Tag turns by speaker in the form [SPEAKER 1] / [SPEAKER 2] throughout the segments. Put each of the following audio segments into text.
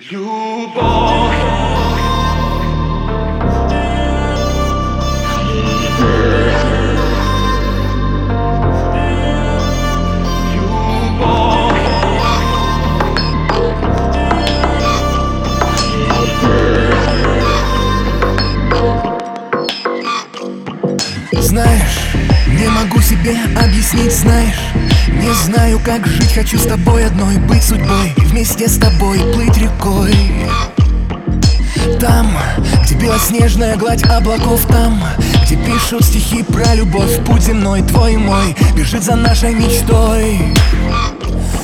[SPEAKER 1] Любовь.
[SPEAKER 2] Знаешь, себе объяснить, знаешь? Не знаю, как жить, хочу с тобой одной Быть судьбой, и вместе с тобой плыть рекой. Там, где белоснежная гладь облаков Там, где пишут стихи про любовь Путь земной, твой мой, бежит за нашей мечтой.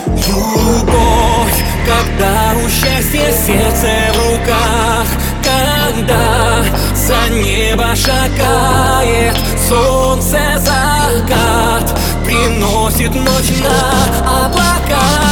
[SPEAKER 3] Любовь, когда у счастья сердце в руках Когда за небо шагает солнце закат Приносит ночь на облаках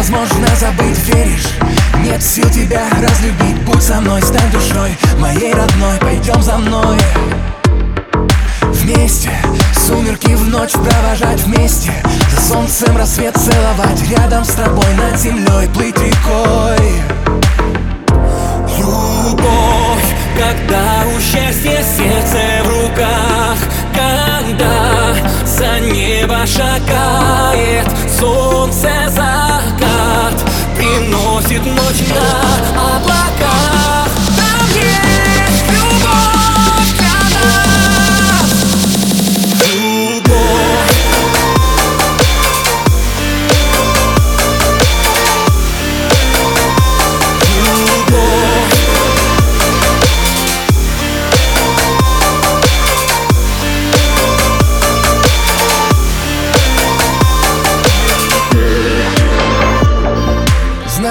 [SPEAKER 2] невозможно забыть, веришь? Нет сил тебя разлюбить, будь со мной, стань душой Моей родной, пойдем за мной. Вместе, сумерки в ночь провожать вместе За солнцем рассвет целовать Рядом с тобой над землей плыть рекой.
[SPEAKER 3] Любовь, когда у счастья сердце в руках Когда за небо шагает солнце Приносит ночь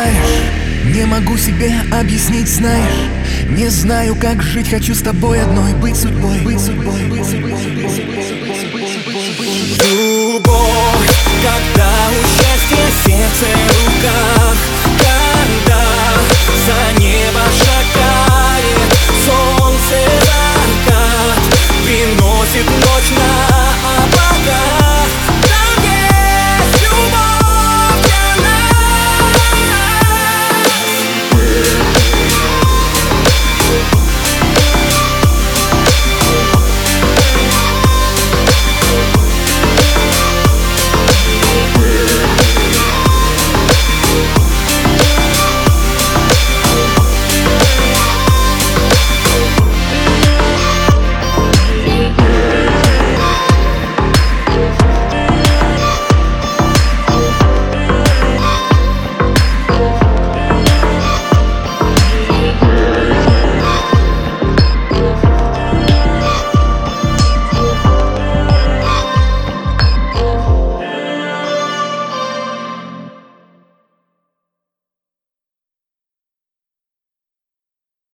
[SPEAKER 2] Знаешь, не могу себе объяснить, знаешь. Не знаю, как жить, хочу с тобой одной Быть судьбой, быть судьбой,